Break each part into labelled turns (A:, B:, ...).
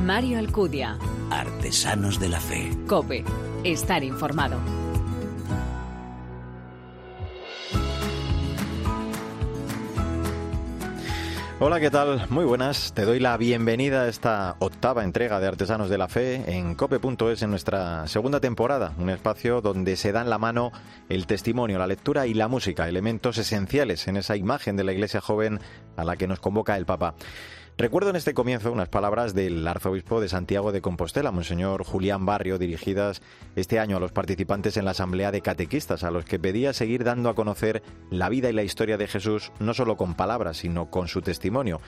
A: Mario Alcudia.
B: Artesanos de la Fe.
A: Cope. Estar informado.
C: Hola, ¿qué tal? Muy buenas. Te doy la bienvenida a esta octava entrega de Artesanos de la Fe en cope.es en nuestra segunda temporada, un espacio donde se dan la mano el testimonio, la lectura y la música, elementos esenciales en esa imagen de la iglesia joven a la que nos convoca el Papa. Recuerdo en este comienzo unas palabras del arzobispo de Santiago de Compostela, Monseñor Julián Barrio, dirigidas este año a los participantes en la Asamblea de Catequistas, a los que pedía seguir dando a conocer la vida y la historia de Jesús, no solo con palabras, sino con su testimonio.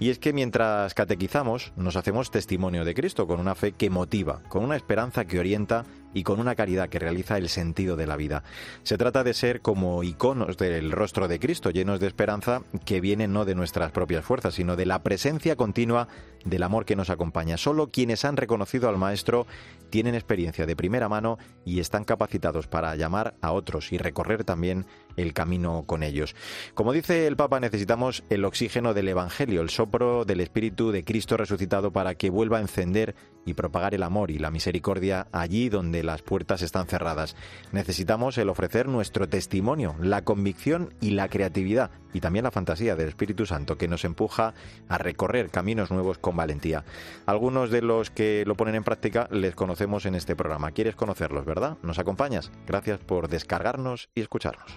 C: Y es que mientras catequizamos, nos hacemos testimonio de Cristo, con una fe que motiva, con una esperanza que orienta y con una caridad que realiza el sentido de la vida. Se trata de ser como iconos del rostro de Cristo, llenos de esperanza que viene no de nuestras propias fuerzas, sino de la presencia continua del amor que nos acompaña. Solo quienes han reconocido al Maestro tienen experiencia de primera mano y están capacitados para llamar a otros y recorrer también el camino con ellos. Como dice el Papa, necesitamos el oxígeno del Evangelio, el sopro del Espíritu de Cristo resucitado para que vuelva a encender y propagar el amor y la misericordia allí donde las puertas están cerradas. Necesitamos el ofrecer nuestro testimonio, la convicción y la creatividad y también la fantasía del Espíritu Santo que nos empuja a recorrer caminos nuevos con valentía. Algunos de los que lo ponen en práctica les conocemos en este programa. ¿Quieres conocerlos, verdad? ¿Nos acompañas? Gracias por descargarnos y escucharnos.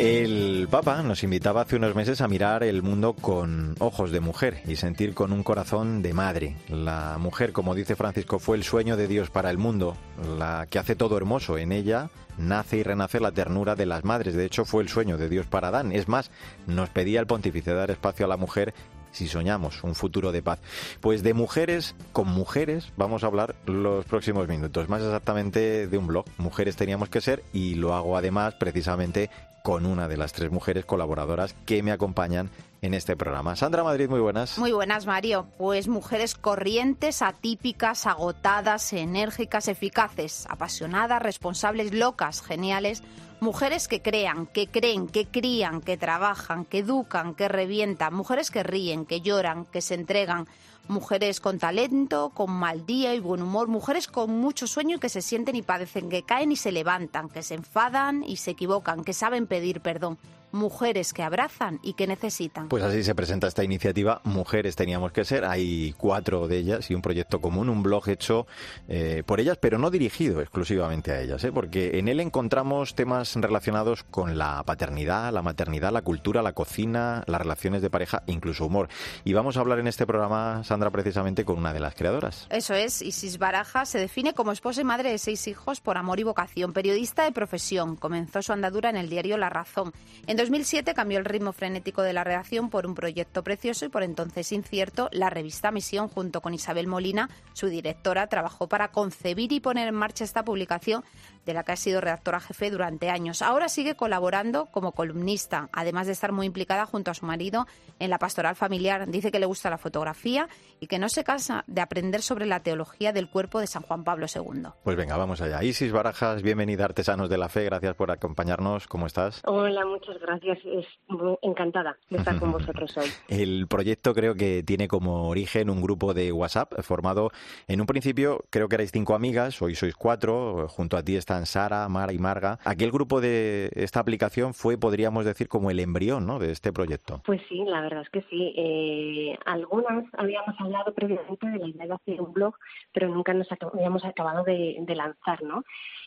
C: El Papa nos invitaba hace unos meses a mirar el mundo con ojos de mujer y sentir con un corazón de madre. La mujer, como dice Francisco, fue el sueño de Dios para el mundo, la que hace todo hermoso. En ella nace y renace la ternura de las madres. De hecho, fue el sueño de Dios para Adán. Es más, nos pedía el pontífice dar espacio a la mujer si soñamos un futuro de paz. Pues de mujeres con mujeres vamos a hablar los próximos minutos, más exactamente de un blog, Mujeres teníamos que ser, y lo hago además precisamente con una de las tres mujeres colaboradoras que me acompañan en este programa. Sandra Madrid, muy buenas.
D: Muy buenas, Mario. Pues mujeres corrientes, atípicas, agotadas, enérgicas, eficaces, apasionadas, responsables, locas, geniales. Mujeres que crean, que creen, que crían, que trabajan, que educan, que revientan. Mujeres que ríen, que lloran, que se entregan. Mujeres con talento, con mal día y buen humor. Mujeres con mucho sueño y que se sienten y padecen, que caen y se levantan, que se enfadan y se equivocan, que saben pedir perdón mujeres que abrazan y que necesitan.
C: Pues así se presenta esta iniciativa, Mujeres Teníamos que Ser. Hay cuatro de ellas y un proyecto común, un blog hecho eh, por ellas, pero no dirigido exclusivamente a ellas, ¿eh? porque en él encontramos temas relacionados con la paternidad, la maternidad, la cultura, la cocina, las relaciones de pareja, incluso humor. Y vamos a hablar en este programa, Sandra, precisamente con una de las creadoras.
D: Eso es, Isis Baraja se define como esposa y madre de seis hijos por amor y vocación, periodista de profesión. Comenzó su andadura en el diario La Razón. En 2007 cambió el ritmo frenético de la redacción por un proyecto precioso y por entonces incierto, la revista Misión, junto con Isabel Molina, su directora, trabajó para concebir y poner en marcha esta publicación de la que ha sido redactora jefe durante años. Ahora sigue colaborando como columnista, además de estar muy implicada junto a su marido en la pastoral familiar. Dice que le gusta la fotografía y que no se cansa de aprender sobre la teología del cuerpo de San Juan Pablo II.
C: Pues venga, vamos allá. Isis Barajas, bienvenida Artesanos de la Fe, gracias por acompañarnos. ¿Cómo estás?
E: Hola, muchas gracias. Es muy encantada de estar con vosotros hoy.
C: El proyecto creo que tiene como origen un grupo de WhatsApp formado en un principio, creo que erais cinco amigas, hoy sois cuatro, junto a ti están Sara, Mara y Marga. Aquel grupo de esta aplicación fue, podríamos decir, como el embrión ¿no? de este proyecto.
E: Pues sí, la verdad es que sí. Eh, algunas habíamos hablado previamente de la idea de hacer un blog, pero nunca nos habíamos acabado de, de lanzar, ¿no?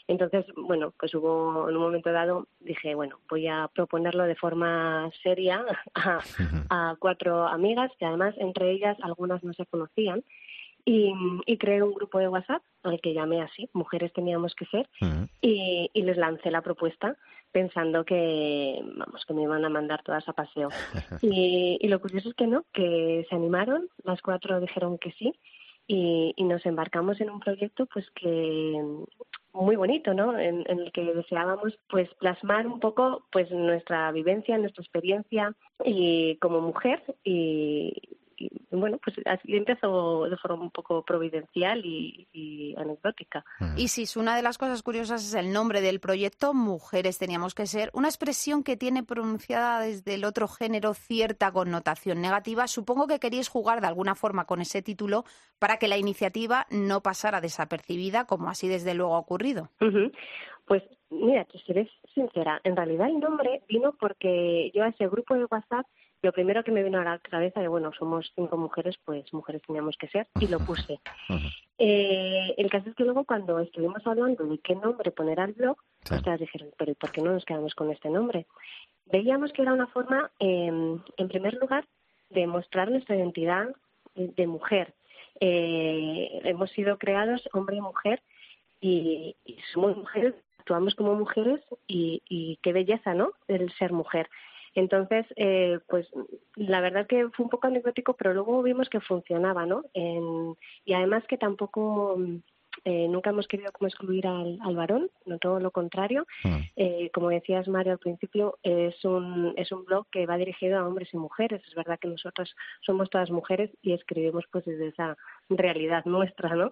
E: Entonces, bueno, pues hubo en un momento dado, dije, bueno, voy a proponerlo de forma seria a, cuatro amigas, que además entre ellas algunas no se conocían, y, creé un grupo de WhatsApp al que llamé así, Mujeres Teníamos que Ser, y, les lancé la propuesta pensando que, vamos, que me iban a mandar todas a paseo. Y, y lo curioso es que no, que se animaron, las cuatro dijeron que sí, y, y, nos embarcamos en un proyecto pues que muy bonito, ¿no? En, el que deseábamos pues plasmar un poco pues nuestra vivencia, nuestra experiencia y como mujer y, bueno, pues así empezó de forma un poco providencial y, anecdótica.
D: Y sí, una de las cosas curiosas es el nombre del proyecto, Mujeres teníamos que ser, una expresión que tiene pronunciada desde el otro género cierta connotación negativa. Supongo que queríais jugar de alguna forma con ese título para que la iniciativa no pasara desapercibida, como así desde luego ha ocurrido.
E: Pues mira, te seré sincera, en realidad el nombre vino porque yo a ese grupo de WhatsApp lo primero que me vino a la cabeza de, bueno, somos cinco mujeres, pues mujeres teníamos que ser, y lo puse. Eh, el caso es que luego cuando estuvimos hablando de qué nombre poner al blog, ustedes dijeron, pero ¿por qué no nos quedamos con este nombre? Veíamos que era una forma, em, en primer lugar, de mostrar nuestra identidad de mujer. Eh, hemos sido creados hombre y mujer y, somos mujeres, actuamos como mujeres y, y qué belleza, ¿no? El ser mujer. Entonces, eh, pues la verdad que fue un poco anecdótico, pero luego vimos que funcionaba, ¿no? y además que tampoco eh, nunca hemos querido como excluir al, varón, no todo lo contrario. Mm. Eh, como decías, Mario, al principio, es un, es un blog que va dirigido a hombres y mujeres. Es verdad que nosotros somos todas mujeres y escribimos pues desde esa realidad nuestra, ¿no?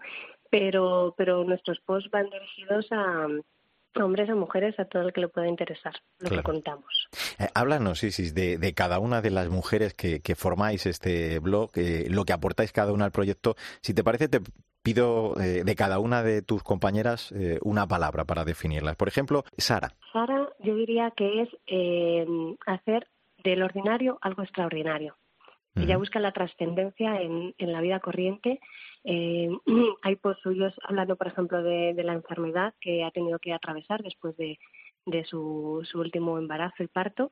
E: Pero, pero nuestros posts van dirigidos a, hombres o mujeres, a todo el que le pueda interesar lo que contamos.
C: Eh, háblanos, Isis, de, de, cada una de las mujeres que, que formáis este blog, eh, lo que aportáis cada una al proyecto. Si te parece, te pido eh, de cada una de tus compañeras eh, una palabra para definirlas. Por ejemplo, Sara.
E: Sara, yo diría que es hacer del ordinario algo extraordinario. Ella busca la trascendencia en, en, la vida corriente eh, hay posts suyos hablando, por ejemplo, de, la enfermedad que ha tenido que atravesar después de, su, último embarazo y parto,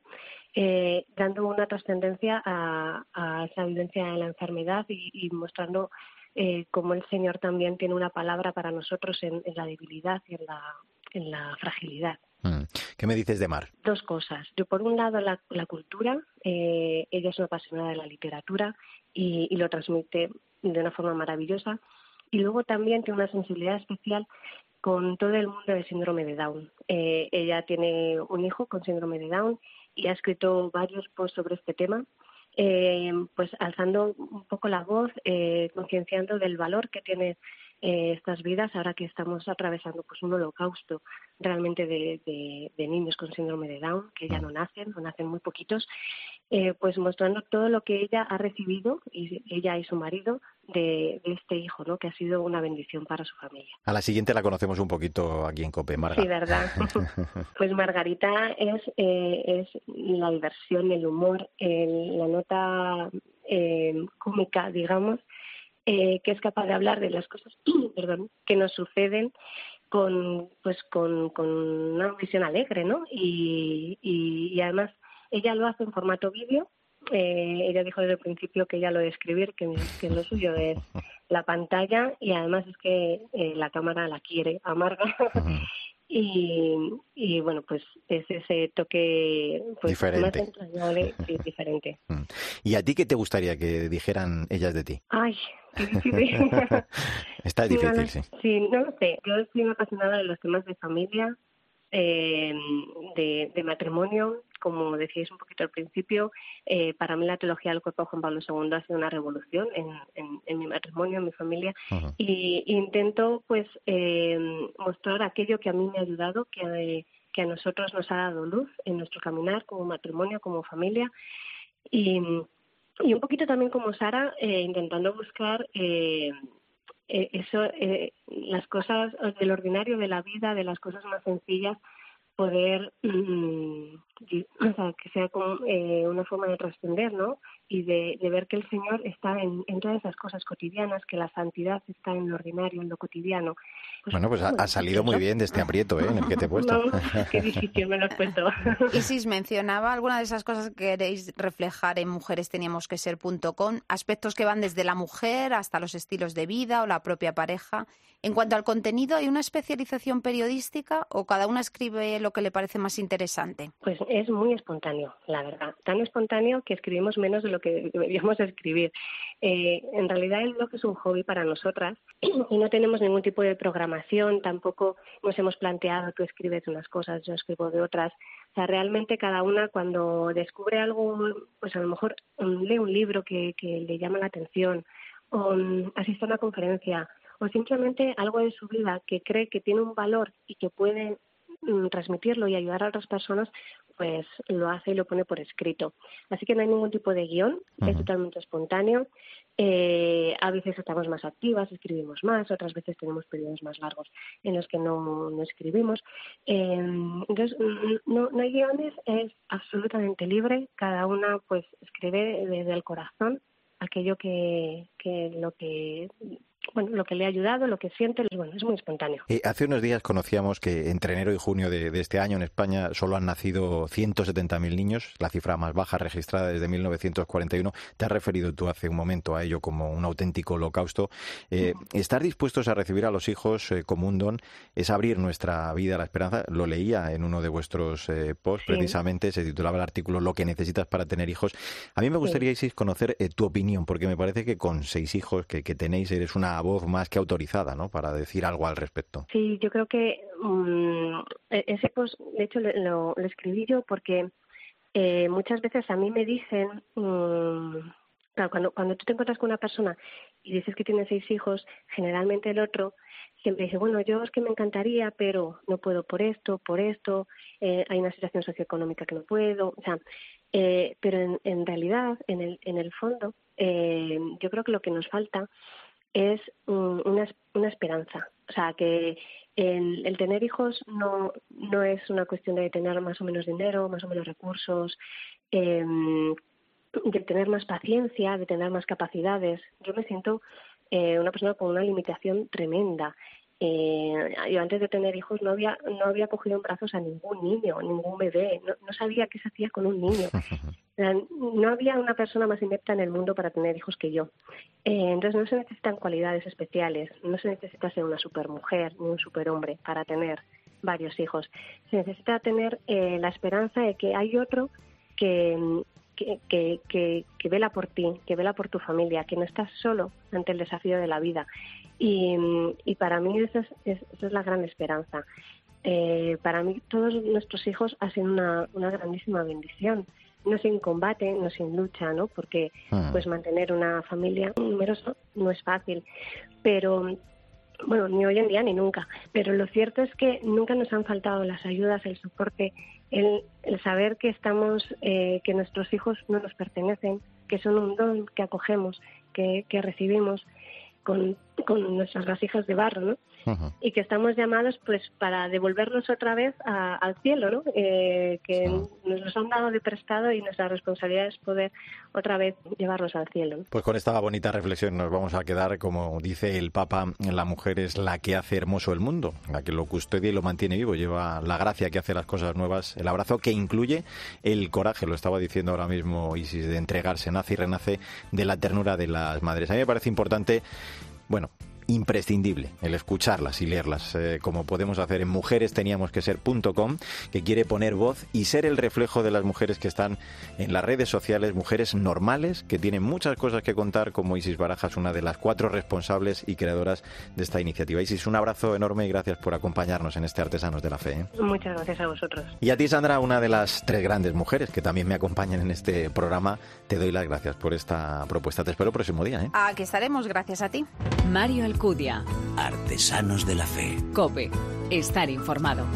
E: eh, dando una trascendencia a, esa vivencia de la enfermedad y, mostrando eh, cómo el Señor también tiene una palabra para nosotros en, la debilidad y en la, fragilidad.
C: Mm. ¿Qué me dices de Mar?
E: Dos cosas. Yo, por un lado, la, cultura. ella es una apasionada de la literatura y, lo transmite de una forma maravillosa. Y luego también tiene una sensibilidad especial con todo el mundo del síndrome de Down. Eh, ella tiene un hijo con síndrome de Down y ha escrito varios posts sobre este tema, eh, pues alzando un poco la voz, eh, concienciando del valor que tiene eh, estas vidas ahora que estamos atravesando pues un holocausto realmente de, de, niños con síndrome de Down que ya no nacen, no nacen muy poquitos, eh, pues mostrando todo lo que ella ha recibido y ella y su marido de, este hijo, ¿no? Que ha sido una bendición para su familia.
C: A la siguiente la conocemos un poquito aquí en Cope, Margarita.
E: Sí, verdad. pues Margarita es eh, es la diversión, el humor, la nota cómica, digamos, eh, que es capaz de hablar de las cosas perdón, que nos suceden con, pues, con, con una visión alegre, ¿no? Y, y, además ella lo hace en formato vídeo. Eh, ella dijo desde el principio que ella lo de escribir, que, que lo suyo es la pantalla y además es que eh, la cámara la quiere, amarga. Y, y, bueno, pues es ese toque pues,
C: diferente.
E: más y diferente.
C: Mm. ¿Y a ti qué te gustaría que dijeran ellas de ti?
E: Ay,
C: Está difícil, sí.
E: Sí, no lo sé. Yo estoy apasionada de los temas de familia, eh, de, matrimonio, como decíais un poquito al principio, eh, para mí la teología del cuerpo de Juan Pablo II ha sido una revolución en, mi matrimonio, en mi familia, y, intento pues eh, mostrar aquello que a mí me ha ayudado, que, que a nosotros nos ha dado luz en nuestro caminar como matrimonio, como familia, y y un poquito también como Sara, eh, intentando buscar eh, eh, eso, las cosas del ordinario de la vida, de las cosas más sencillas, poder, mm, que sea como, una forma de trascender, ¿no? y de, ver que el Señor está en, todas esas cosas cotidianas, que la santidad está en lo ordinario, en lo cotidiano.
C: Pues, bueno, pues ha, salido muy bien de este aprieto ¿eh? en el que te he puesto.
E: qué difícil me lo has puesto.
D: Isis mencionaba alguna de esas cosas que queréis reflejar en Mujeres Teníamos que Ser.com, aspectos que van desde la mujer hasta los estilos de vida o la propia pareja. En cuanto al contenido, ¿hay una especialización periodística o cada una escribe lo que le parece más interesante?
E: Pues es muy espontáneo, la verdad. Tan espontáneo que escribimos menos de lo que deberíamos escribir. Eh, en realidad el blog es un hobby para nosotras y no tenemos ningún tipo de programación, tampoco nos hemos planteado tú escribes unas cosas, yo escribo de otras. O sea, realmente cada una cuando descubre algo, pues a lo mejor mm, lee un libro que, que le llama la atención o mm, asiste a una conferencia o simplemente algo de su vida que cree que tiene un valor y que puede transmitirlo y ayudar a otras personas, pues lo hace y lo pone por escrito. Así que no hay ningún tipo de guion, es totalmente espontáneo. Eh, a veces estamos más activas, escribimos más, otras veces tenemos periodos más largos en los que no, no escribimos. Eh, entonces, no, no hay guiones, es absolutamente libre, cada una pues escribe desde el corazón aquello que, que lo que bueno, lo que le ha ayudado, lo que siente, bueno, es muy espontáneo.
C: Eh, hace unos días conocíamos que entre enero y junio de, este año en España solo han nacido 170.000 niños, la cifra más baja registrada desde 1941. Te has referido tú hace un momento a ello como un auténtico holocausto. Eh, estar dispuestos a recibir a los hijos eh, como un don es abrir nuestra vida a la esperanza. Lo leía en uno de vuestros posts, precisamente, se titulaba el artículo Lo que necesitas para tener hijos. A mí me gustaría, Isis, conocer tu opinión, porque me parece que con seis hijos que, que tenéis eres una voz más que autorizada, ¿no? Para decir algo al respecto.
E: Sí, yo creo que um, ese post, de hecho, lo, escribí yo porque eh, muchas veces a mí me dicen, claro, cuando, cuando tú te encuentras con una persona y dices que tiene seis hijos, generalmente el otro siempre dice, bueno, yo es que me encantaría, pero no puedo por esto, por esto, eh, hay una situación socioeconómica que no puedo, o sea, eh, pero en, en realidad, en el, en el fondo, eh, yo creo que lo que nos falta es una, una esperanza. O sea, que el, el, tener hijos no, no es una cuestión de tener más o menos dinero, más o menos recursos, eh, de tener más paciencia, de tener más capacidades. Yo me siento eh, una persona con una limitación tremenda eh, yo antes de tener hijos no había no había cogido en brazos a ningún niño, ningún bebé, no, no sabía qué se hacía con un niño. no había una persona más inepta en el mundo para tener hijos que yo. Eh, entonces no se necesitan cualidades especiales, no se necesita ser una supermujer ni un superhombre para tener varios hijos. Se necesita tener eh, la esperanza de que hay otro que, que, que, que, vela por ti, que vela por tu familia, que no estás solo ante el desafío de la vida. Y, y para mí esa es, esa es la gran esperanza. Eh, para mí todos nuestros hijos hacen una, una grandísima bendición no sin combate, no sin lucha, ¿no? Porque ah. pues mantener una familia numerosa no es fácil, pero bueno, ni hoy en día ni nunca, pero lo cierto es que nunca nos han faltado las ayudas, el soporte, el, el saber que estamos, eh, que nuestros hijos no nos pertenecen, que son un don que acogemos, que, que recibimos con, con nuestras vasijas de barro, ¿no? Y que estamos llamados pues para devolverlos otra vez al cielo, ¿no? Eh, que nos los han dado de prestado y nuestra responsabilidad es poder otra vez llevarlos al cielo.
C: Pues con esta bonita reflexión nos vamos a quedar, como dice el Papa, la mujer es la que hace hermoso el mundo, la que lo custodia y lo mantiene vivo, lleva la gracia que hace las cosas nuevas, el abrazo que incluye el coraje, lo estaba diciendo ahora mismo Isis, de entregarse, nace y renace de la ternura de las madres. A mí me parece importante bueno, imprescindible el escucharlas y leerlas, eh, como podemos hacer en mujeres teníamos que ser.com, que quiere poner voz y ser el reflejo de las mujeres que están en las redes sociales, mujeres normales que tienen muchas cosas que contar, como Isis Barajas, una de las cuatro responsables y creadoras de esta iniciativa. Isis, un abrazo enorme y gracias por acompañarnos en este Artesanos de la Fe. ¿eh?
E: Muchas gracias a vosotros.
C: Y a ti, Sandra, una de las tres grandes mujeres que también me acompañan en este programa, te doy las gracias por esta propuesta. Te espero el próximo día. ¿eh?
D: Aquí estaremos, gracias a ti.
A: Mario Alcudia.
B: Artesanos de la Fe.
A: Cope. Estar informado.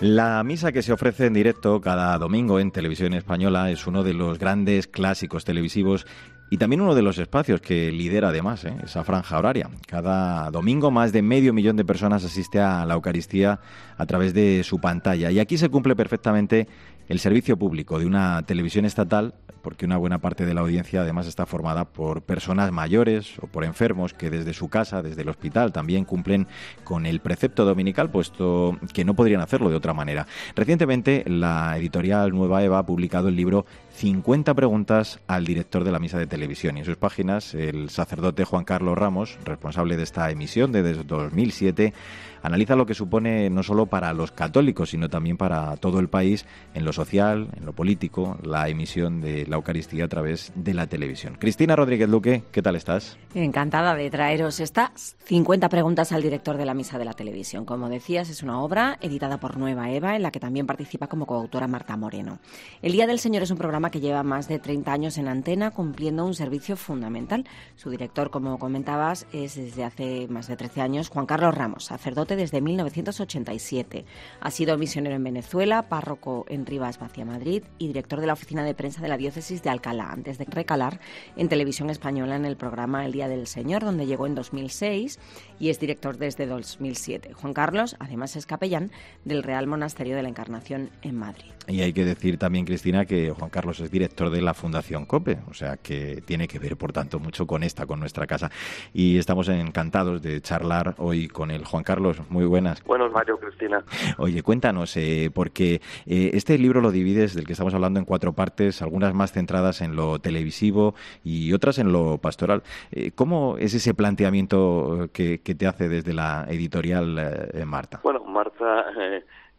C: La misa que se ofrece en directo cada domingo en televisión española es uno de los grandes clásicos televisivos y también uno de los espacios que lidera además ¿eh? esa franja horaria. Cada domingo más de medio millón de personas asiste a la Eucaristía a través de su pantalla y aquí se cumple perfectamente el servicio público de una televisión estatal, porque una buena parte de la audiencia además está formada por personas mayores o por enfermos que desde su casa, desde el hospital, también cumplen con el precepto dominical, puesto que no podrían hacerlo de otra manera. Recientemente, la editorial Nueva Eva ha publicado el libro 50 preguntas al director de la misa de televisión. Y en sus páginas, el sacerdote Juan Carlos Ramos, responsable de esta emisión desde 2007, analiza lo que supone no solo para los católicos, sino también para todo el país, en lo social, en lo político, la emisión de la Eucaristía a través de la televisión. Cristina Rodríguez Luque, ¿qué tal estás?
F: Encantada de traeros estas 50 preguntas al director de la Misa de la Televisión. Como decías, es una obra editada por Nueva Eva, en la que también participa como coautora Marta Moreno. El Día del Señor es un programa que lleva más de 30 años en antena, cumpliendo un servicio fundamental. Su director, como comentabas, es desde hace más de 13 años Juan Carlos Ramos, sacerdote desde 1987. Ha sido misionero en Venezuela, párroco en Rivas Vacia Madrid y director de la oficina de prensa de la diócesis de Alcalá, antes de recalar en televisión española en el programa El Día del Señor, donde llegó en 2006 y es director desde 2007. Juan Carlos, además, es capellán del Real Monasterio de la Encarnación en Madrid.
C: Y hay que decir también, Cristina, que Juan Carlos es director de la Fundación COPE, o sea que tiene que ver, por tanto, mucho con esta, con nuestra casa. Y estamos encantados de charlar hoy con el Juan Carlos. Muy buenas.
G: Buenos, Mario, Cristina.
C: Oye, cuéntanos, eh, porque eh, este libro lo divides, del que estamos hablando, en cuatro partes, algunas más centradas en lo televisivo y otras en lo pastoral. Eh, ¿Cómo es ese planteamiento que, que, te hace desde la editorial Marta?
G: Bueno, Marta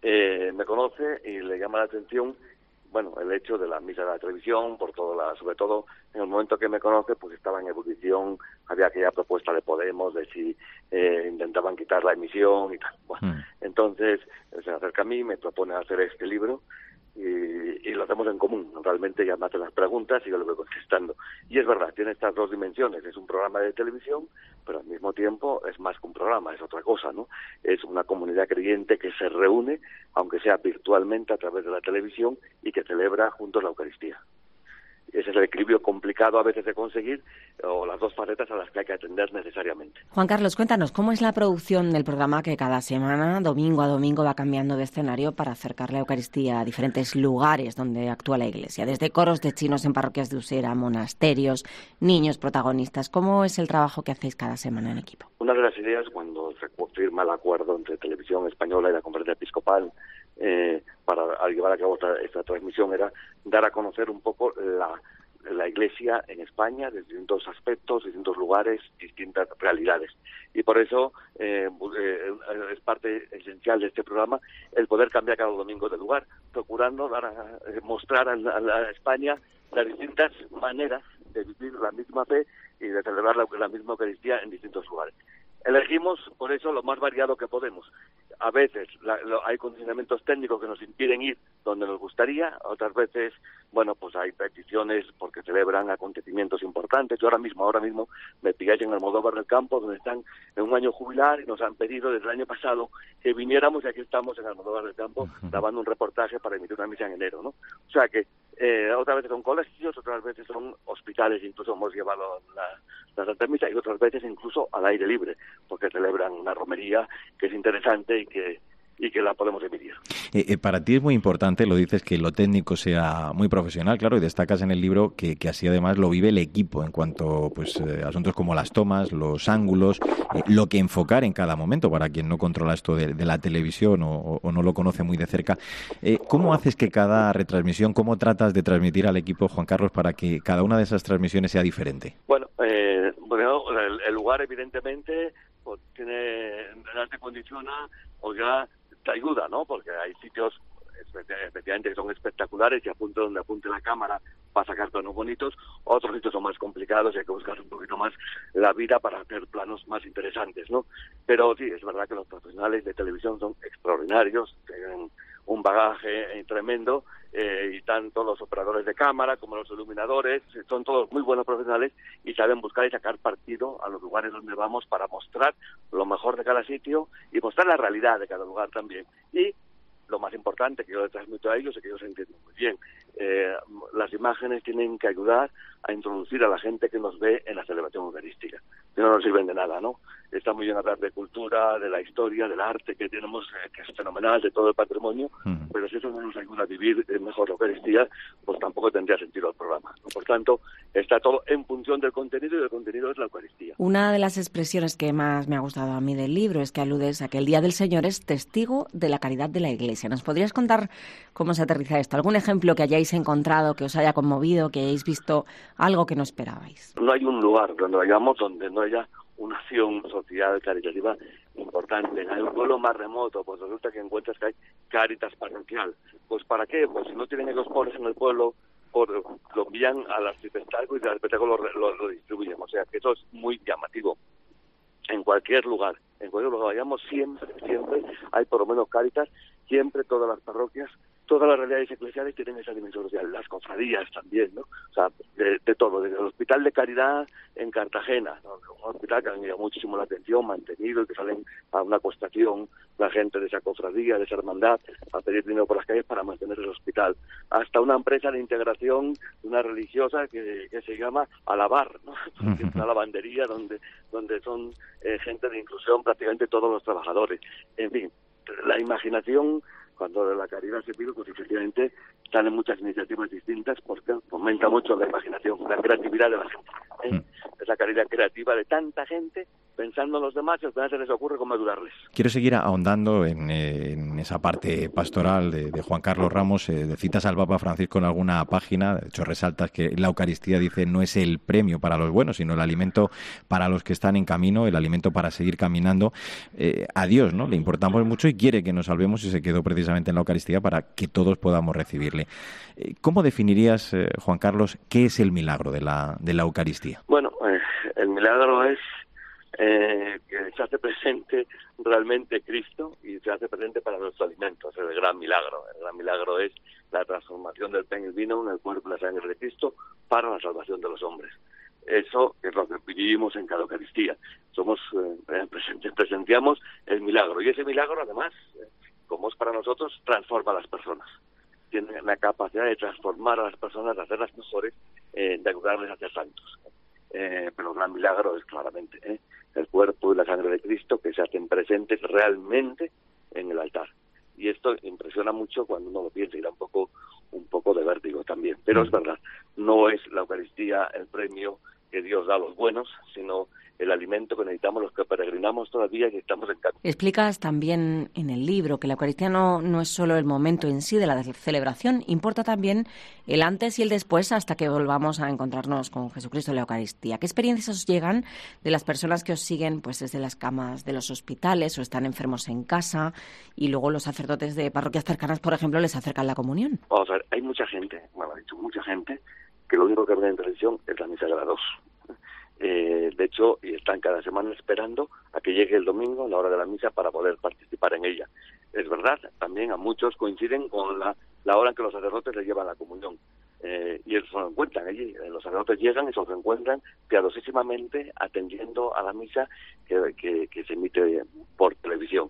G: eh, me conoce y le llama la atención bueno, el hecho de la misa de la televisión, por todo la, sobre todo en el momento que me conoce, pues estaba en ebullición, había aquella propuesta de Podemos de si eh, intentaban quitar la emisión y tal. Bueno, mm. entonces se acerca a mí, me propone hacer este libro y, lo hacemos en común. Realmente ya las preguntas y yo le voy contestando. Y es verdad, tiene estas dos dimensiones. Es un programa de televisión, pero al mismo tiempo es más que un programa, es otra cosa, ¿no? Es una comunidad creyente que se reúne, aunque sea virtualmente a través de la televisión, y que celebra juntos la Eucaristía ese es el equilibrio complicado a veces de conseguir o las dos facetas a las que hay que atender necesariamente.
F: Juan Carlos, cuéntanos, ¿cómo es la producción del programa que cada semana, domingo a domingo, va cambiando de escenario para acercar la Eucaristía a diferentes lugares donde actúa la Iglesia? Desde coros de chinos en parroquias de Usera, monasterios, niños protagonistas. ¿Cómo es el trabajo que hacéis cada semana en equipo?
G: Una de las ideas cuando se firma el acuerdo entre Televisión Española y la Conferencia Episcopal eh, para llevar a cabo esta, transmisión era dar a conocer un poco la, la Iglesia en España desde distintos aspectos, distintos lugares, distintas realidades. Y por eso eh, eh, es parte esencial de este programa el poder cambiar cada domingo de lugar, procurando dar a, mostrar a, la, España las distintas maneras de vivir la misma fe y de celebrar la, la misma Eucaristía en distintos lugares. Elegimos, por eso, lo más variado que podemos. A veces hay condicionamientos técnicos que nos impiden ir donde nos gustaría, otras veces, bueno, pues hay peticiones porque celebran acontecimientos importantes. Yo ahora mismo, ahora mismo me pilláis en el Modóvar del Campo, donde están en un año jubilar y nos han pedido desde el año pasado que viniéramos y aquí estamos en el Modóvar del Campo grabando un reportaje para emitir una misa en enero, ¿no? O sea que eh, otras veces son colegios, otras veces son hospitales, incluso hemos llevado la, la Santa Misa y otras veces incluso al aire libre, porque celebran una romería que es interesante y que y que la podemos emitir.
C: Eh, eh, para ti es muy importante, lo dices, que lo técnico sea muy profesional, claro, y destacas en el libro que, que así además lo vive el equipo en cuanto pues eh, asuntos como las tomas, los ángulos, lo que enfocar en cada momento para quien no controla esto de, la televisión o, no lo conoce muy de cerca. ¿Cómo haces que cada retransmisión, cómo tratas de transmitir al equipo, Juan Carlos, para que cada una de esas transmisiones sea diferente?
G: Bueno, bueno el, lugar evidentemente pues, tiene, te condiciona o ya te ayuda, ¿no? Porque hay sitios efectivamente que son espectaculares y apunte donde apunte la cámara para sacar planos bonitos, otros sitios son más complicados y hay que buscar un poquito más la vida para hacer planos más interesantes, ¿no? Pero sí, es verdad que los profesionales de televisión son extraordinarios, tienen un bagaje tremendo eh, y tanto los operadores de cámara como los iluminadores son todos muy buenos profesionales y saben buscar y sacar partido a los lugares donde vamos para mostrar lo mejor de cada sitio y mostrar la realidad de cada lugar también. Y lo más importante que yo les transmito a ellos es que ellos entienden muy bien. Eh, las imágenes tienen que ayudar a introducir a la gente que nos ve en la celebración eucarística. Si no nos sirven de nada, ¿no? está muy bien hablar de cultura, de la historia, del arte que tenemos, eh, que es fenomenal, de todo el patrimonio, pero si eso no nos ayuda a vivir mejor la Eucaristía, pues tampoco tendría sentido el programa. Por tanto, está todo en función del contenido y el contenido es la Eucaristía.
F: Una de las expresiones que más me ha gustado a mí del libro es que aludes a que el Día del Señor es testigo de la caridad de la Iglesia. ¿Nos podrías contar cómo se aterriza esto? ¿Algún ejemplo que hayáis encontrado, que os haya conmovido, que hayáis visto algo que no esperabais?
G: No hay un lugar donde vayamos donde no haya una acción social caritativa importante. En el pueblo más remoto, pues resulta que encuentras que hay caritas parroquial. Pues ¿para qué? Pues si no tienen ellos pobres en el pueblo, por, lo envían al arciprestazgo y el arciprestazgo lo, lo, distribuyen. O sea que eso es muy llamativo. En cualquier lugar, en cualquier lugar vayamos, siempre, siempre hay por lo menos caritas, siempre todas las parroquias todas las realidades eclesiales tienen esa dimensión social, las cofradías también, ¿no? O sea, de, todo, desde el Hospital de Caridad en Cartagena, un hospital que ha llamado muchísimo la atención, mantenido, y que salen a una costación la gente de esa cofradía, de esa hermandad, a pedir dinero por las calles para mantener el hospital, hasta una empresa de integración, una religiosa que, que se llama Alabar, ¿no? una lavandería donde, donde son eh, gente de inclusión prácticamente todos los trabajadores. En fin, la imaginación cuando de la caridad se pide, pues efectivamente salen muchas iniciativas distintas porque fomenta mucho la imaginación, la creatividad de la gente. ¿eh? Mm. Esa caridad creativa de tanta gente pensando en los demás y al se les ocurre cómo ayudarles.
C: Quiero seguir ahondando en, esa parte pastoral de, Juan Carlos Ramos. Eh, de citas al Papa Francisco en alguna página, de hecho resaltas que la Eucaristía dice no es el premio para los buenos, sino el alimento para los que están en camino, el alimento para seguir caminando. Eh, a Dios ¿no? le importamos mucho y quiere que nos salvemos y se quedó precisamente en la Eucaristía para que todos podamos recibirle. Eh, ¿Cómo definirías, Juan Carlos, qué es el milagro de la, de la Eucaristía?
G: Bueno, el milagro es eh, que se hace presente realmente Cristo y se hace presente para nuestro alimento. Es el gran milagro. El gran milagro es la transformación del pan y el vino en el cuerpo y la sangre de Cristo para la salvación de los hombres. Eso es lo que vivimos en cada Eucaristía. Somos eh, presenciamos el milagro. Y ese milagro, además, eh, como es para nosotros, transforma a las personas. Tiene la capacidad de transformar a las personas, de hacerlas mejores, eh, de ayudarles a ser santos. Eh, pero el gran milagro es claramente ¿eh? el cuerpo y la sangre de Cristo que se hacen presentes realmente en el altar. Y esto impresiona mucho cuando uno lo piensa y da un poco, un poco de vértigo también. Pero es verdad, no es la Eucaristía el premio que Dios da a los buenos, sino el alimento que necesitamos los que peregrinamos todavía y estamos en camino.
F: Explicas también en el libro que la Eucaristía no, no es solo el momento en sí de la celebración, importa también el antes y el después hasta que volvamos a encontrarnos con Jesucristo en la Eucaristía. ¿Qué experiencias os llegan de las personas que os siguen pues desde las camas de los hospitales o están enfermos en casa y luego los sacerdotes de parroquias cercanas, por ejemplo, les acercan la comunión?
G: Vamos a ver, hay mucha gente, bueno, ha dicho mucha gente, lo único que ve en televisión es la misa de las dos eh, de hecho, están cada semana esperando a que llegue el domingo, la hora de la misa, para poder participar en ella. Es verdad, también a muchos coinciden con la, la hora en que los sacerdotes le llevan la comunión. Eh, y ellos se lo encuentran allí. Eh, los sacerdotes llegan y se los encuentran piadosísimamente atendiendo a la misa que, que se emite por televisión.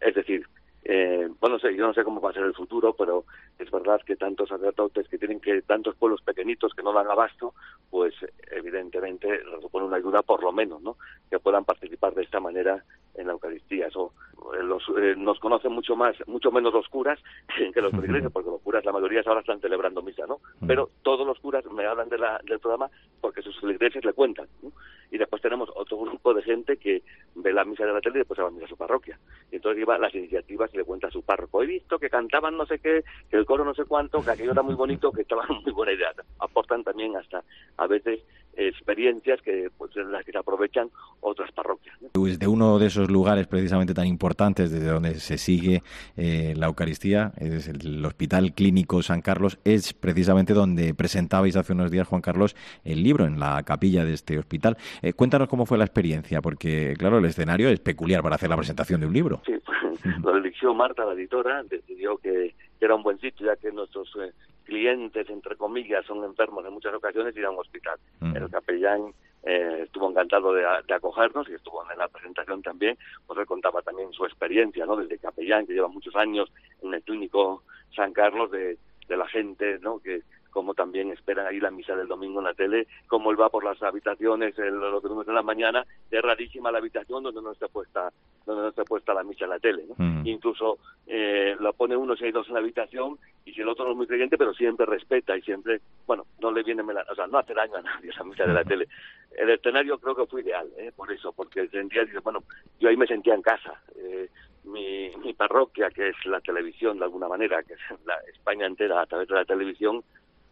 G: Es decir, eh, bueno, sé, yo no sé cómo va a ser el futuro, pero es verdad que tantos sacerdotes que tienen que, tantos pueblos pequeñitos que no dan abasto, pues evidentemente supone una ayuda por lo menos, ¿no? Que puedan participar de esta manera en la Eucaristía. Eso eh, los, eh, nos conocen mucho más, mucho menos los curas que los iglesias, porque los curas la mayoría ahora están celebrando misa, ¿no? Mm. Pero todos los curas me hablan de la, del programa porque sus iglesias le cuentan. Y después tenemos otro grupo de gente que ve la misa de la tele y después se va a misa a su parroquia. Y entonces lleva las iniciativas y le cuenta a su párroco. He visto no sé qué, que el coro no sé cuánto, que aquello era muy bonito, que estaba muy buena idea. Aportan también hasta a veces experiencias que pues en las que se aprovechan otras parroquias.
C: Desde uno de esos lugares precisamente tan importantes desde donde se sigue eh, la Eucaristía, es el Hospital Clínico San Carlos, es precisamente donde presentabais hace unos días, Juan Carlos, el libro en la capilla de este hospital. Eh, cuéntanos cómo fue la experiencia, porque claro, el escenario es peculiar para hacer la presentación de un libro.
G: Sí, lo eligió Marta, la editora, decidió que era un buen sitio, ya que nuestros eh, clientes, entre comillas, son enfermos en muchas ocasiones y ir a un hospital. El capellán eh, estuvo encantado de, acogernos y estuvo en la presentación también, pues él contaba también su experiencia, ¿no? Desde capellán, que lleva muchos años en el clínico San Carlos, de, de la gente, ¿no? Que como también esperan ahí la misa del domingo en la tele, como él va por las habitaciones el, los domingos de la mañana, es rarísima la habitación donde no está puesta donde no está puesta la misa en la tele. ¿no?
C: Mm.
G: Incluso eh, la pone uno si hay dos en la habitación y si el otro no es muy creyente, pero siempre respeta y siempre, bueno, no le viene, mela- o sea, no hace daño a nadie esa misa de la tele. El escenario creo que fue ideal, ¿eh? por eso, porque sentía, bueno, yo ahí me sentía en casa. Eh, mi, mi parroquia, que es la televisión de alguna manera, que es la España entera a través de la televisión,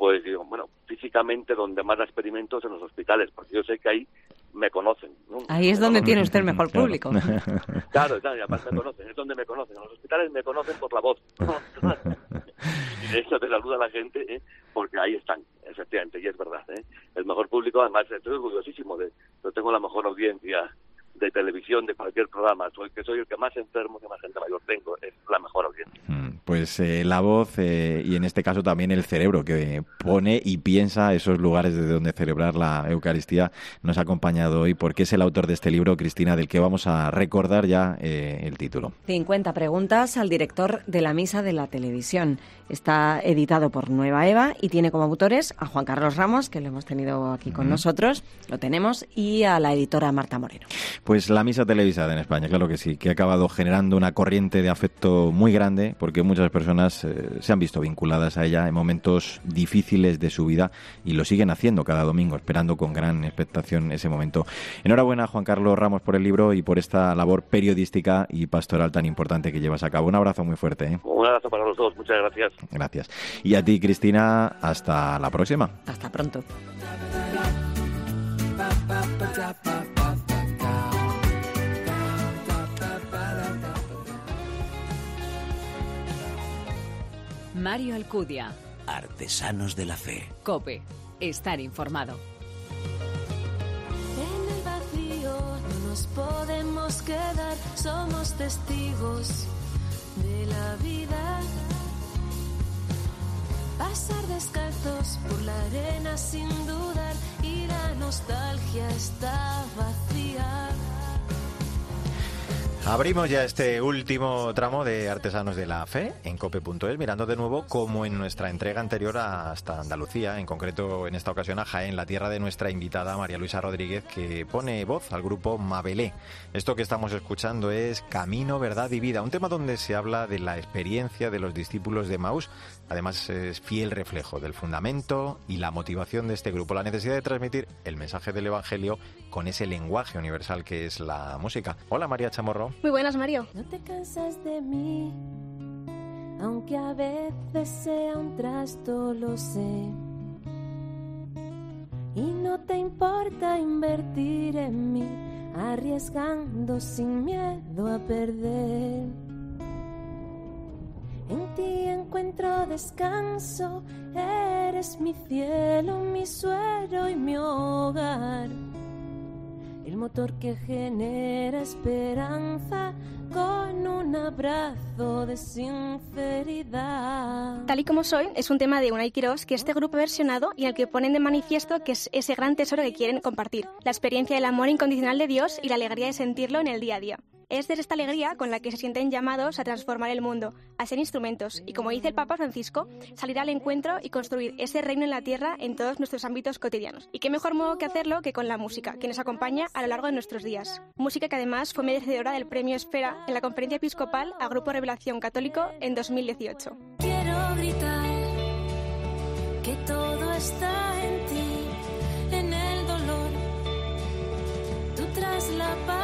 G: pues digo, bueno, físicamente donde más la experimento es en los hospitales, porque yo sé que ahí me conocen. ¿no?
F: Ahí es donde tiene usted el mejor
C: Claro.
F: público.
G: Claro, claro, y además me conocen, es donde me conocen. En los hospitales me conocen por la voz. y de hecho te saluda la gente ¿eh? porque ahí están, efectivamente, y es verdad. ¿eh? El mejor público, además, estoy orgullosísimo de yo tengo la mejor audiencia de televisión, de cualquier programa. Soy que soy el que más enfermo, que más gente mayor tengo, es la mejor audiencia.
C: Mm, Pues eh, la voz eh, y en este caso también el cerebro que pone y piensa esos lugares desde donde celebrar la Eucaristía nos ha acompañado hoy porque es el autor de este libro, Cristina, del que vamos a recordar ya eh, el título.
F: 50 preguntas al director de la misa de la televisión. Está editado por Nueva Eva y tiene como autores a Juan Carlos Ramos, que lo hemos tenido aquí con nosotros, lo tenemos, y a la editora Marta Moreno.
C: Pues la misa televisada en España, claro que sí, que ha acabado generando una corriente de afecto muy grande porque muchas personas eh, se han visto vinculadas a ella en momentos difíciles de su vida y lo siguen haciendo cada domingo, esperando con gran expectación ese momento. Enhorabuena, Juan Carlos Ramos, por el libro y por esta labor periodística y pastoral tan importante que llevas a cabo. Un abrazo muy fuerte. ¿eh?
G: Un abrazo para los dos, muchas gracias.
C: Gracias. Y a ti, Cristina, hasta la próxima.
F: Hasta pronto.
A: Mario Alcudia.
B: Artesanos de la fe.
A: Cope. Estar informado.
H: En el vacío no nos podemos quedar, somos testigos de la vida. Pasar descalzos por la arena sin dudar y la nostalgia está vacía.
C: Abrimos ya este último tramo de Artesanos de la Fe en cope.es, mirando de nuevo como en nuestra entrega anterior hasta Andalucía, en concreto en esta ocasión a Jaén, la tierra de nuestra invitada María Luisa Rodríguez, que pone voz al grupo Mabelé. Esto que estamos escuchando es Camino, Verdad y Vida, un tema donde se habla de la experiencia de los discípulos de Maús. Además es fiel reflejo del fundamento y la motivación de este grupo, la necesidad de transmitir el mensaje del Evangelio con ese lenguaje universal que es la música. Hola María Chamorro.
I: Muy buenas, Mario.
H: No te cansas de mí, aunque a veces sea un trasto, lo sé. Y no te importa invertir en mí, arriesgando sin miedo a perder. Encuentro descanso, eres mi cielo, mi suelo y mi hogar. El motor que genera esperanza con un abrazo de sinceridad.
I: Tal y como soy es un tema de Unai Quirós que este grupo ha versionado y en el que ponen de manifiesto que es ese gran tesoro que quieren compartir, la experiencia del amor incondicional de Dios y la alegría de sentirlo en el día a día. Es desde esta alegría con la que se sienten llamados a transformar el mundo, a ser instrumentos y, como dice el Papa Francisco, salir al encuentro y construir ese reino en la tierra en todos nuestros ámbitos cotidianos. Y qué mejor modo que hacerlo que con la música, que nos acompaña a lo largo de nuestros días. Música que además fue merecedora del premio Esfera en la Conferencia Episcopal a Grupo Revelación Católico en 2018.
H: Quiero gritar que todo está en ti, en el dolor. Tú la paz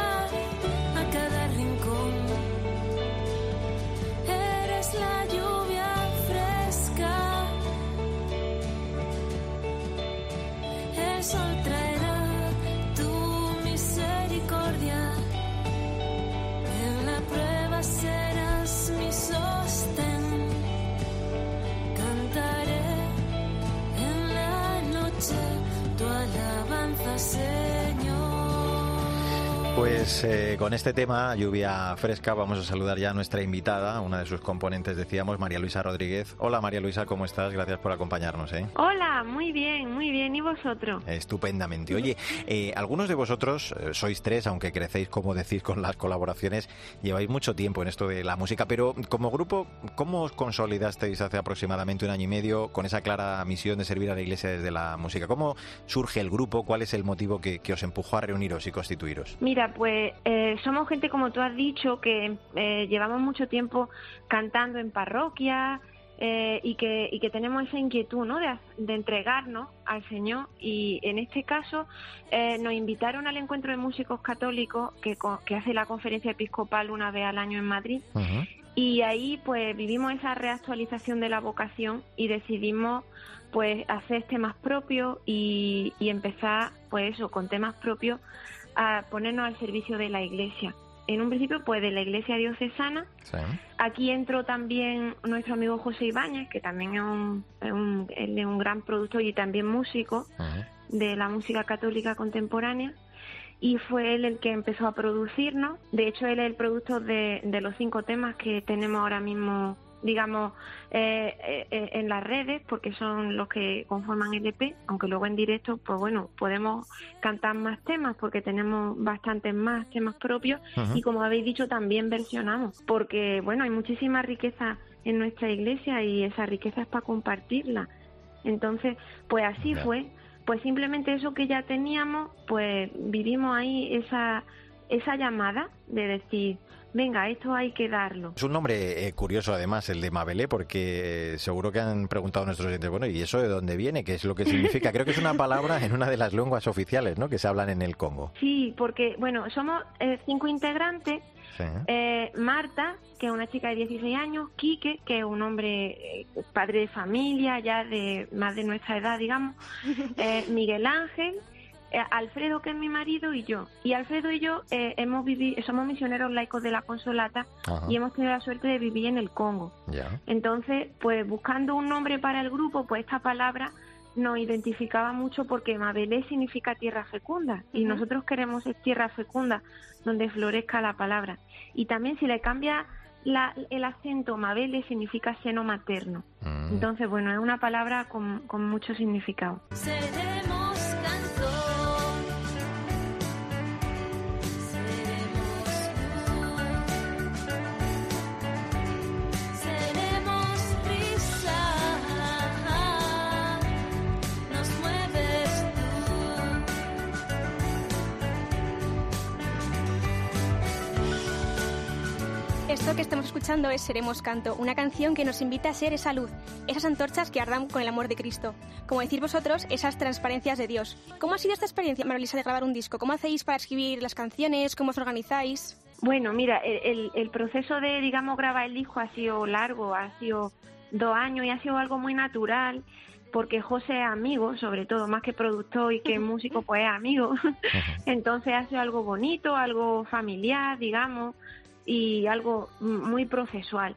C: Pues eh, con este tema, lluvia fresca, vamos a saludar ya a nuestra invitada, una de sus componentes, decíamos, María Luisa Rodríguez. Hola María Luisa, ¿cómo estás? Gracias por acompañarnos. ¿eh?
J: Hola, muy bien, muy bien. ¿Y vosotros?
C: Estupendamente. Oye, eh, algunos de vosotros, eh, sois tres, aunque crecéis, como decís, con las colaboraciones, lleváis mucho tiempo en esto de la música, pero como grupo, ¿cómo os consolidasteis hace aproximadamente un año y medio con esa clara misión de servir a la Iglesia desde la música? ¿Cómo surge el grupo? ¿Cuál es el motivo que, que os empujó a reuniros y constituiros?
J: Mira, pues eh, somos gente, como tú has dicho, que eh, llevamos mucho tiempo cantando en parroquia eh, y, que, y que tenemos esa inquietud ¿no? de, de entregarnos al Señor. Y en este caso eh, nos invitaron al encuentro de músicos católicos que, que hace la conferencia episcopal una vez al año en Madrid. Y ahí pues vivimos esa reactualización de la vocación y decidimos pues hacer temas propios y, y empezar pues eso, con temas propios a ponernos al servicio de la iglesia. En un principio pues de la iglesia diocesana. Aquí entró también nuestro amigo José Ibáñez, que también es un, es un, es un gran productor y también músico de la música católica contemporánea y fue él el que empezó a producirnos. De hecho, él es el productor de, de los cinco temas que tenemos ahora mismo, digamos, eh, eh, en las redes, porque son los que conforman el EP, aunque luego en directo, pues bueno, podemos cantar más temas, porque tenemos bastantes más temas propios y como habéis dicho, también versionamos, porque bueno, hay muchísima riqueza en nuestra iglesia y esa riqueza es para compartirla. Entonces, pues así fue. Pues simplemente eso que ya teníamos, pues vivimos ahí esa, esa llamada de decir, venga, esto hay que darlo.
C: Es un nombre eh, curioso, además, el de Mabelé, porque seguro que han preguntado nuestros oyentes, bueno, ¿y eso de dónde viene? ¿Qué es lo que significa? Creo que es una palabra en una de las lenguas oficiales, ¿no?, que se hablan en el Congo.
J: Sí, porque, bueno, somos eh, cinco integrantes.
C: Sí.
J: Eh, Marta, que es una chica de 16 años, Quique, que es un hombre eh, padre de familia, ya de más de nuestra edad, digamos, eh, Miguel Ángel, Alfredo, que es mi marido, y yo. Y Alfredo y yo eh, hemos vivido, somos misioneros laicos de la Consolata
C: Ajá.
J: y hemos tenido la suerte de vivir en el Congo.
C: Ya.
J: Entonces, pues buscando un nombre para el grupo, pues esta palabra nos identificaba mucho porque Mabelé significa tierra fecunda y nosotros queremos ser tierra fecunda donde florezca la palabra. Y también si le cambia la- el acento Mabele significa seno materno.
C: Mm.
J: Entonces, bueno, es una palabra con, con mucho significado.
I: Estamos escuchando es Seremos Canto, una canción que nos invita a ser esa luz, esas antorchas que ardan con el amor de Cristo. Como decís vosotros, esas transparencias de Dios. ¿Cómo ha sido esta experiencia, Marilisa, de grabar un disco? ¿Cómo hacéis para escribir las canciones? ¿Cómo os organizáis?
J: Bueno, mira, el, el- el proceso de, digamos, grabar el disco ha sido largo, ha sido dos años y ha sido algo muy natural, porque José es amigo, sobre todo, más que productor y que músico, pues es amigo. Entonces ha sido algo bonito, algo familiar, digamos, y algo muy procesual.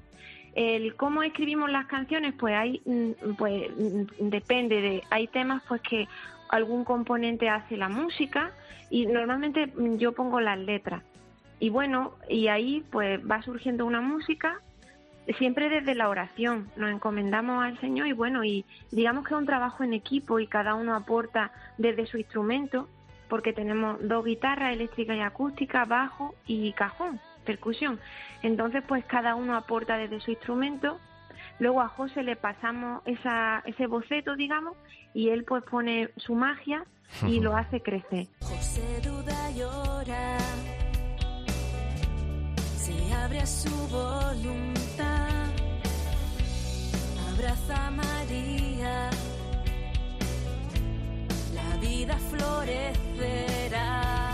J: El cómo escribimos las canciones, pues hay, mm, pues mm, depende de, hay temas pues que algún componente hace la música y normalmente yo pongo las letras. Y bueno, y ahí pues va surgiendo una música siempre desde la oración. Nos encomendamos al Señor y bueno, y digamos que es un trabajo en equipo y cada uno aporta desde su instrumento, porque tenemos dos guitarras eléctrica y acústica, bajo y cajón, percusión. Entonces pues cada uno aporta desde su instrumento. Luego a José le pasamos esa, ese boceto, digamos, y él pues pone su magia y lo hace crecer.
H: José duda y llora, se abre a su voluntad, abraza a María, la vida florecerá.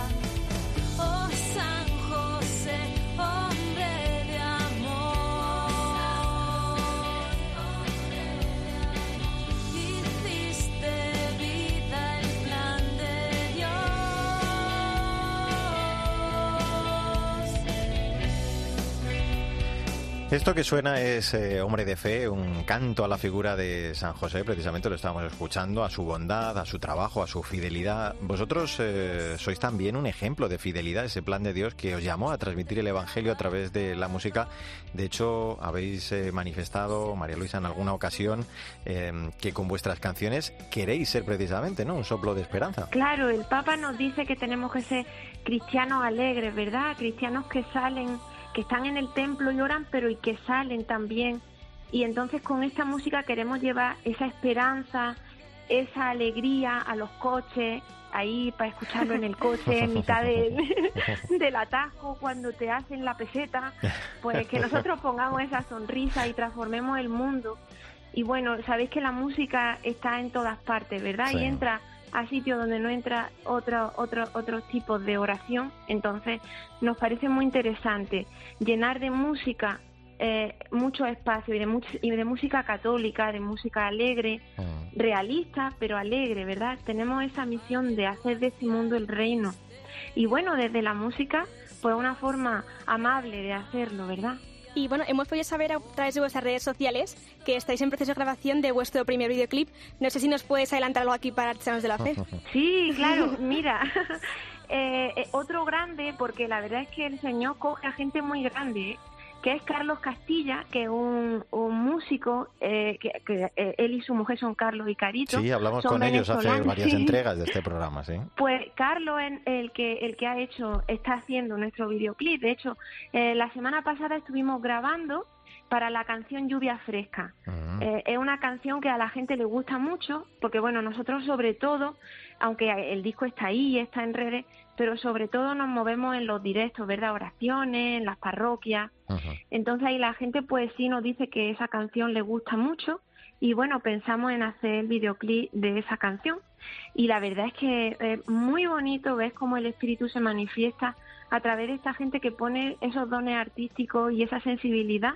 C: Esto que suena es eh, Hombre de Fe, un canto a la figura de San José, precisamente lo estamos escuchando, a su bondad, a su trabajo, a su fidelidad. Vosotros eh, sois también un ejemplo de fidelidad, ese plan de Dios que os llamó a transmitir el Evangelio a través de la música. De hecho, habéis eh, manifestado, María Luisa, en alguna ocasión, que con vuestras canciones queréis ser precisamente, ¿no? Un soplo de esperanza.
J: Claro, el Papa nos dice que tenemos que ser cristianos alegres, ¿verdad? Cristianos que salen que están en el templo y oran, pero y que salen también. Y entonces con esta música queremos llevar esa esperanza, esa alegría a los coches, ahí para escucharlo en el coche en mitad de, del atasco cuando te hacen la peseta, pues que nosotros pongamos esa sonrisa y transformemos el mundo. Y bueno, sabéis que la música está en todas partes, ¿verdad? Y entra a sitios donde no entra otro, otro, otros tipos de oración. Entonces, nos parece muy interesante llenar de música eh, mucho espacio y de, y de música católica, de música alegre, mm. realista, pero alegre, ¿verdad? Tenemos esa misión de hacer de este mundo el reino. Y bueno, desde la música, pues una forma amable de hacerlo, ¿verdad?
I: Y bueno, hemos podido saber a través de vuestras redes sociales que estáis en proceso de grabación de vuestro primer videoclip. No sé si nos puedes adelantar algo aquí para Artesanos de la Fe.
J: Sí, claro, mira. Eh, eh, otro grande, porque la verdad es que el Señor coge a gente muy grande. ¿Eh? que es Carlos Castilla, que es un, músico, eh, que, eh, él y su mujer son Carlos y Carito.
C: Sí, hablamos con ellos hace varias entregas de este programa, sí.
J: Pues Carlos es el que, el que ha hecho, está haciendo nuestro videoclip. De hecho, eh, la semana pasada estuvimos grabando para la canción Lluvia Fresca. Mm. es una canción que a la gente le gusta mucho, porque bueno, nosotros sobre todo, aunque el disco está ahí, está en redes, pero sobre todo nos movemos en los directos, ¿verdad? Oraciones, en las parroquias. Entonces ahí la gente pues sí nos dice que esa canción le gusta mucho y bueno, pensamos en hacer el videoclip de esa canción. Y la verdad es que es muy bonito ver cómo el espíritu se manifiesta a través de esta gente que pone esos dones artísticos y esa sensibilidad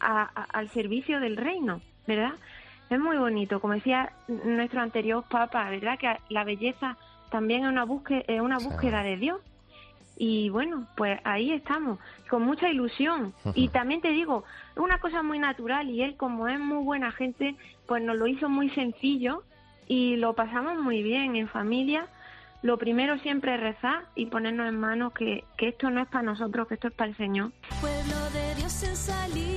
J: al servicio del reino, ¿verdad? Es muy bonito, como decía nuestro anterior papa, ¿verdad? Que la belleza también es una búsqueda, es una búsqueda de Dios. Y bueno, pues ahí estamos, con mucha ilusión. Y también te digo, una cosa muy natural y él como es muy buena gente, pues nos lo hizo muy sencillo y lo pasamos muy bien en familia. Lo primero siempre es rezar y ponernos en manos que, que esto no es para nosotros, que esto es para el Señor.
H: Pueblo de Dios en salida,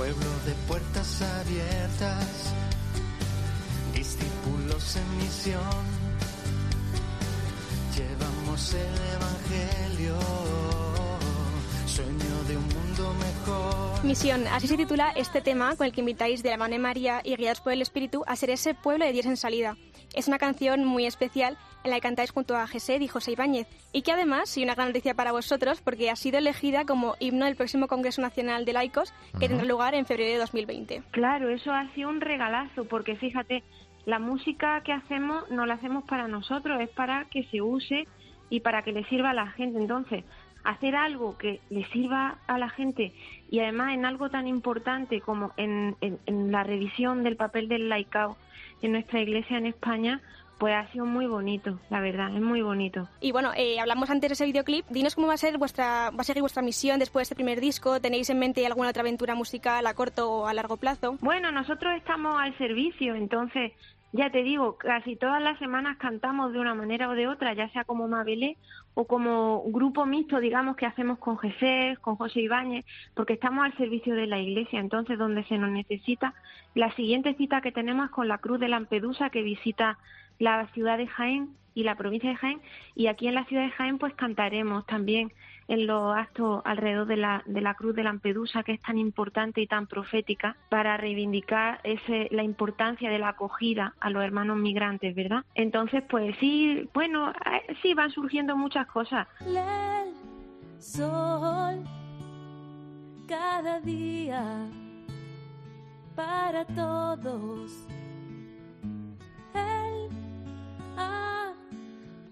H: Pueblo
K: de puertas abiertas, discípulos en misión, llevamos el Evangelio, sueño de un mundo mejor.
I: Misión, así se titula este tema con el que invitáis de la mano de María y guiados por el Espíritu a ser ese pueblo de Dios en salida. Es una canción muy especial en la que cantáis junto a Gesed y José Ibáñez, y que además, y una gran noticia para vosotros, porque ha sido elegida como himno del próximo Congreso Nacional de Laicos, que tendrá lugar en febrero de 2020.
J: Claro, eso ha sido un regalazo, porque fíjate, la música que hacemos no la hacemos para nosotros, es para que se use y para que le sirva a la gente. Entonces, hacer algo que le sirva a la gente y además en algo tan importante como en, en la revisión del papel del laicao en nuestra iglesia en España, pues ha sido muy bonito, la verdad, es muy bonito.
I: Y bueno, eh, hablamos antes de ese videoclip. Dinos cómo va a ser vuestra, va a seguir vuestra misión después de este primer disco. ¿Tenéis en mente alguna otra aventura musical a corto o a largo plazo?
J: Bueno, nosotros estamos al servicio, entonces ya te digo, casi todas las semanas cantamos de una manera o de otra, ya sea como Mabelé o como grupo mixto, digamos, que hacemos con Jesús, con José Ibáñez, porque estamos al servicio de la Iglesia, entonces donde se nos necesita. La siguiente cita que tenemos es con la Cruz de Lampedusa, que visita la ciudad de Jaén y la provincia de Jaén y aquí en la ciudad de Jaén pues cantaremos también en los actos alrededor de la, de la cruz de Lampedusa que es tan importante y tan profética para reivindicar ese, la importancia de la acogida a los hermanos migrantes, ¿verdad? Entonces pues sí, bueno, eh, sí van surgiendo muchas cosas.
H: sol cada día para todos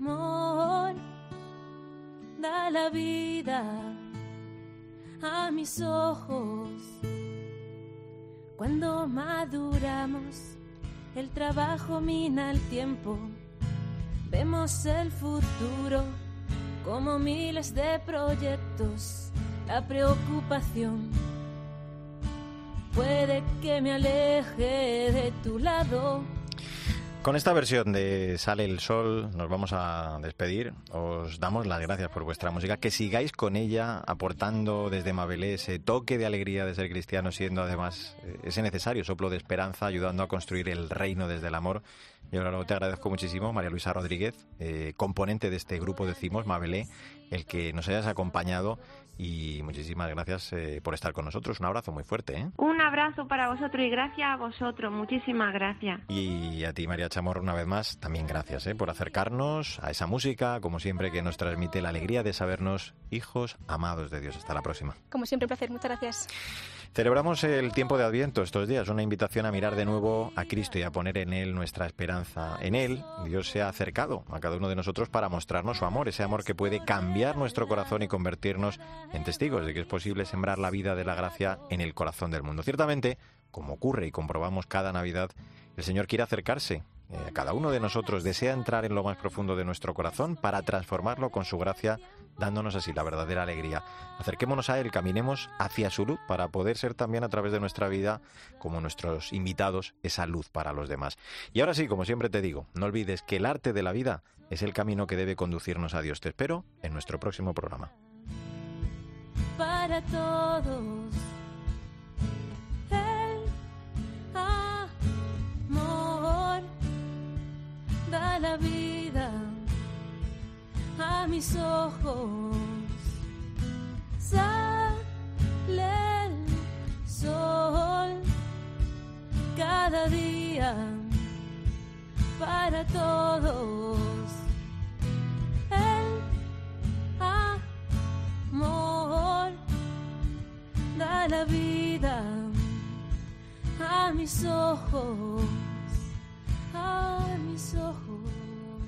H: amor da la vida a mis ojos Cuando maduramos, el trabajo mina el tiempo. Vemos el futuro como miles de proyectos. La preocupación puede que me aleje de tu lado.
C: Con esta versión de Sale el Sol nos vamos a despedir. Os damos las gracias por vuestra música. Que sigáis con ella aportando desde Mabelé ese toque de alegría de ser cristiano, siendo además eh, ese necesario soplo de esperanza, ayudando a construir el reino desde el amor. Y ahora te agradezco muchísimo, María Luisa Rodríguez, eh, componente de este grupo Decimos, Mabelé, el que nos hayas acompañado y muchísimas gracias eh, por estar con nosotros. Un abrazo muy fuerte. ¿eh?
J: Un abrazo para vosotros y gracias a vosotros. Muchísimas gracias.
C: Y a ti, María Chamorro, una vez más, también gracias ¿eh? por acercarnos a esa música, como siempre, que nos transmite la alegría de sabernos hijos amados de Dios. Hasta la próxima.
I: Como siempre, un placer. Muchas gracias.
C: Celebramos el tiempo de Adviento estos días, una invitación a mirar de nuevo a Cristo y a poner en Él nuestra esperanza. En Él Dios se ha acercado a cada uno de nosotros para mostrarnos su amor, ese amor que puede cambiar nuestro corazón y convertirnos en testigos de que es posible sembrar la vida de la gracia en el corazón del mundo. Ciertamente, como ocurre y comprobamos cada Navidad, el Señor quiere acercarse eh, cada uno de nosotros desea entrar en lo más profundo de nuestro corazón para transformarlo con su gracia, dándonos así la verdadera alegría. Acerquémonos a Él, caminemos hacia su luz para poder ser también a través de nuestra vida, como nuestros invitados, esa luz para los demás. Y ahora sí, como siempre te digo, no olvides que el arte de la vida es el camino que debe conducirnos a Dios. Te espero en nuestro próximo programa.
H: Para todos. La vida a mis ojos. Sale el sol cada día para todos. El amor da la vida a mis ojos, a mis ojos.